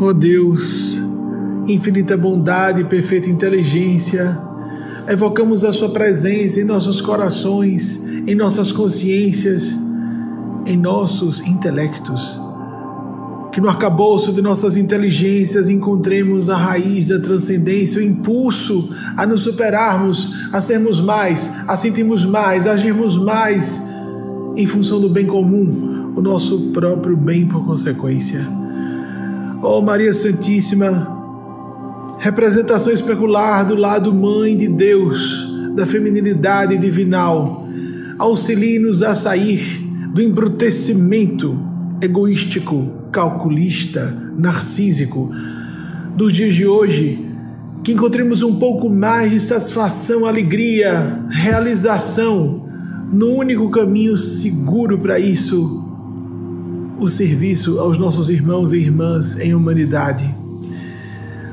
Ó oh Deus, infinita bondade e perfeita inteligência, evocamos a Sua presença em nossos corações, em nossas consciências, em nossos intelectos. Que no arcabouço de nossas inteligências encontremos a raiz da transcendência, o impulso a nos superarmos, a sermos mais, a sentirmos mais, a agirmos mais em função do bem comum, o nosso próprio bem por consequência. Ó oh, Maria Santíssima, representação especular do lado Mãe de Deus, da feminilidade divinal, auxilie-nos a sair do embrutecimento egoístico, calculista, narcísico dos dias de hoje, que encontremos um pouco mais de satisfação, alegria, realização no único caminho seguro para isso, o serviço aos nossos irmãos e irmãs em humanidade.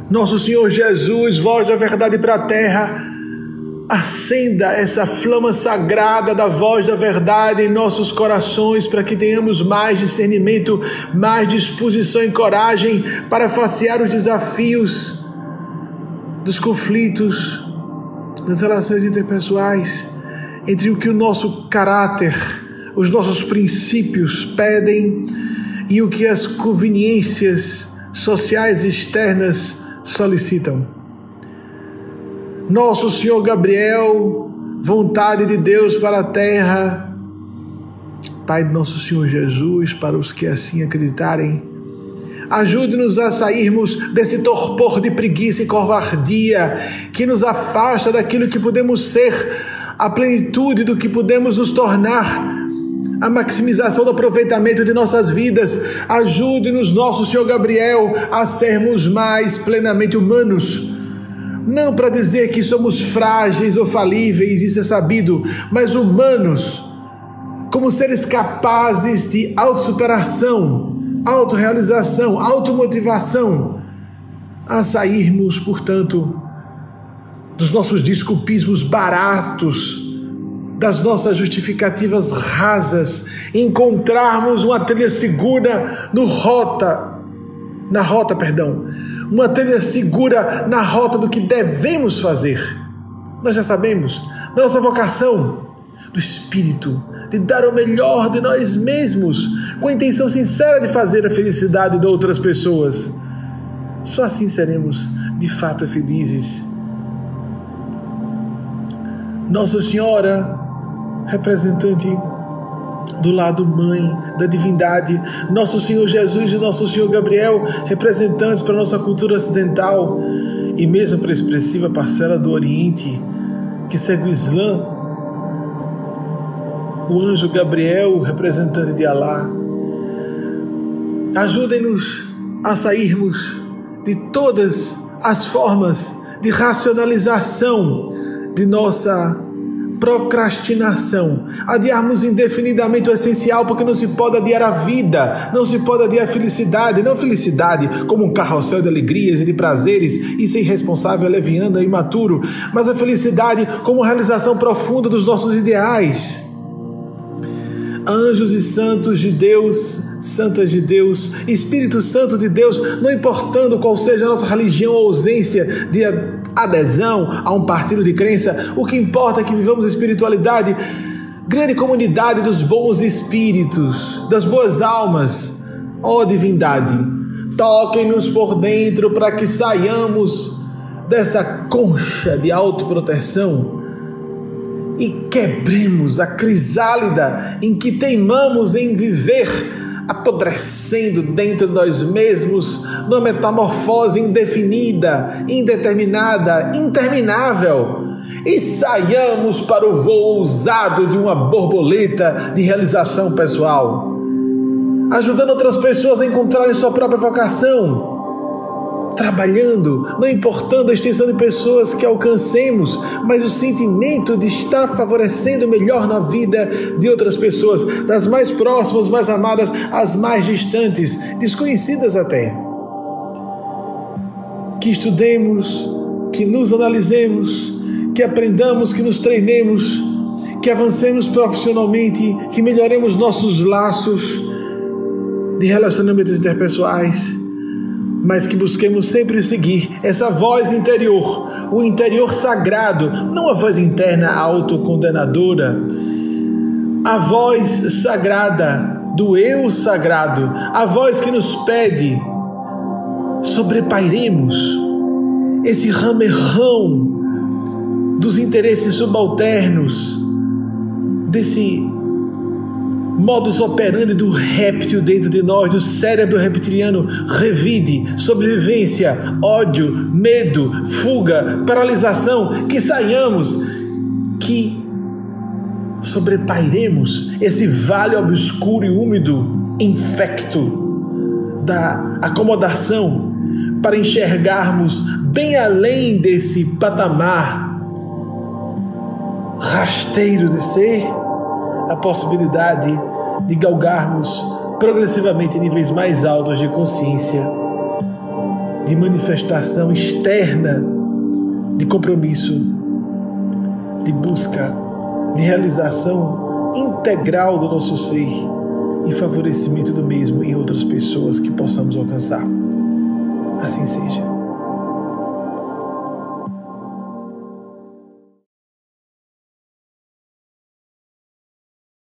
Nosso Senhor Jesus, voz da verdade para a terra, acenda essa flama sagrada da voz da verdade em nossos corações para que tenhamos mais discernimento, mais disposição e coragem para facear os desafios dos conflitos, das relações interpessoais, entre o que o nosso caráter os nossos princípios pedem e o que as conveniências sociais externas solicitam. Nosso Senhor Gabriel, vontade de Deus para a terra, Pai de nosso Senhor Jesus, para os que assim acreditarem, ajude-nos a sairmos desse torpor de preguiça e covardia que nos afasta daquilo que podemos ser, a plenitude do que podemos nos tornar a maximização do aproveitamento de nossas vidas. Ajude-nos, nosso Senhor Gabriel, a sermos mais plenamente humanos. Não para dizer que somos frágeis ou falíveis, isso é sabido, mas humanos, como seres capazes de autossuperação, autorrealização, automotivação, a sairmos, portanto, dos nossos desculpismos baratos das nossas justificativas rasas, encontrarmos uma trilha segura no rota, na rota, perdão, uma trilha segura na rota do que devemos fazer. Nós já sabemos da nossa vocação, do Espírito, de dar o melhor de nós mesmos, com a intenção sincera de fazer a felicidade de outras pessoas. Só assim seremos de fato felizes. Nossa Senhora representante do lado mãe da divindade, nosso Senhor Jesus e nosso Senhor Gabriel, representantes para nossa cultura ocidental e mesmo para a expressiva parcela do Oriente que segue o Islã, o anjo Gabriel, representante de Alá. Ajudem-nos a sairmos de todas as formas de racionalização de nossa procrastinação. Adiarmos indefinidamente o essencial, porque não se pode adiar a vida, não se pode adiar a felicidade, não felicidade como um carrossel de alegrias e de prazeres, isso é irresponsável, leviano, é imaturo, mas a felicidade como realização profunda dos nossos ideais. Anjos e santos de Deus, santas de Deus, Espírito Santo de Deus, não importando qual seja a nossa religião ou ausência de adesão a um partido de crença, o que importa é que vivamos espiritualidade, grande comunidade dos bons espíritos, das boas almas. Ó divindade, toquem-nos por dentro para que saiamos dessa concha de autoproteção e quebremos a crisálida em que teimamos em viver apodrecendo dentro de nós mesmos, numa metamorfose indefinida, indeterminada, interminável. E saiamos para o voo ousado de uma borboleta de realização pessoal, ajudando outras pessoas a encontrarem sua própria vocação trabalhando, não importando a extensão de pessoas que alcancemos, mas o sentimento de estar favorecendo melhor na vida de outras pessoas, das mais próximas, mais amadas, às mais distantes, desconhecidas até. Que estudemos, que nos analisemos, que aprendamos, que nos treinemos, que avancemos profissionalmente, que melhoremos nossos laços de relacionamentos interpessoais mas que busquemos sempre seguir essa voz interior, o interior sagrado, não a voz interna autocondenadora, a voz sagrada do eu sagrado, a voz que nos pede sobrepairemos esse ramerrão dos interesses subalternos, desse modus operandi do réptil dentro de nós, do cérebro reptiliano, revide, sobrevivência, ódio, medo, fuga, paralisação, que saiamos, que sobrepairemos esse vale obscuro e úmido, infecto da acomodação, para enxergarmos bem além desse patamar rasteiro de ser a possibilidade de galgarmos progressivamente níveis mais altos de consciência, de manifestação externa, de compromisso, de busca, de realização integral do nosso ser e favorecimento do mesmo em outras pessoas que possamos alcançar. Assim seja.